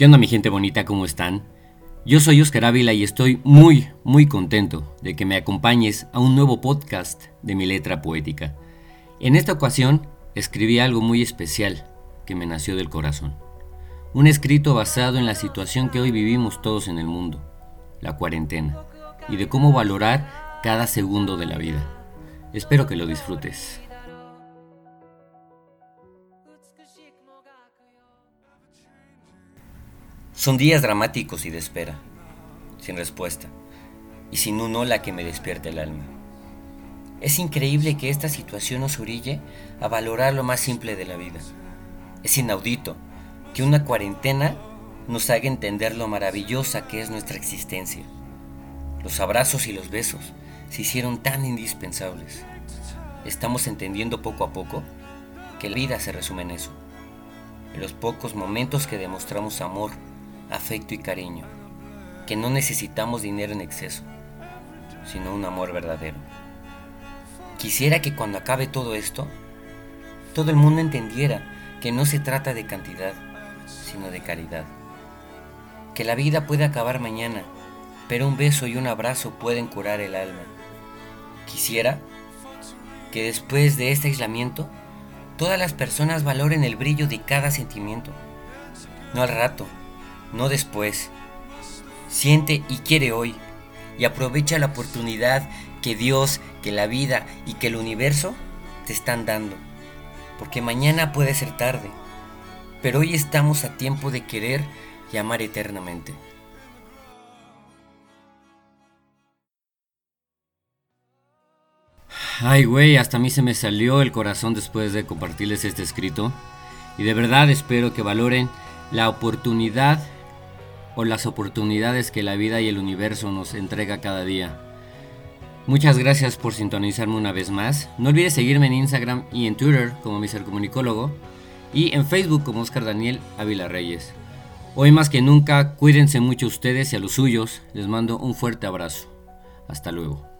¿Qué onda mi gente bonita? ¿Cómo están? Yo soy Oscar Ávila y estoy muy, muy contento de que me acompañes a un nuevo podcast de mi letra poética. En esta ocasión escribí algo muy especial que me nació del corazón. Un escrito basado en la situación que hoy vivimos todos en el mundo, la cuarentena, y de cómo valorar cada segundo de la vida. Espero que lo disfrutes. Son días dramáticos y de espera, sin respuesta, y sin un hola que me despierte el alma. Es increíble que esta situación nos orille a valorar lo más simple de la vida. Es inaudito que una cuarentena nos haga entender lo maravillosa que es nuestra existencia. Los abrazos y los besos se hicieron tan indispensables. Estamos entendiendo poco a poco que la vida se resume en eso, en los pocos momentos que demostramos amor afecto y cariño, que no necesitamos dinero en exceso, sino un amor verdadero. Quisiera que cuando acabe todo esto, todo el mundo entendiera que no se trata de cantidad, sino de calidad. Que la vida puede acabar mañana, pero un beso y un abrazo pueden curar el alma. Quisiera que después de este aislamiento, todas las personas valoren el brillo de cada sentimiento, no al rato, no después. Siente y quiere hoy y aprovecha la oportunidad que Dios, que la vida y que el universo te están dando. Porque mañana puede ser tarde, pero hoy estamos a tiempo de querer y amar eternamente. Ay, güey, hasta a mí se me salió el corazón después de compartirles este escrito. Y de verdad espero que valoren la oportunidad o las oportunidades que la vida y el universo nos entrega cada día. Muchas gracias por sintonizarme una vez más. No olvides seguirme en Instagram y en Twitter como ser comunicólogo y en Facebook como Oscar Daniel Ávila Reyes. Hoy más que nunca, cuídense mucho ustedes y a los suyos. Les mando un fuerte abrazo. Hasta luego.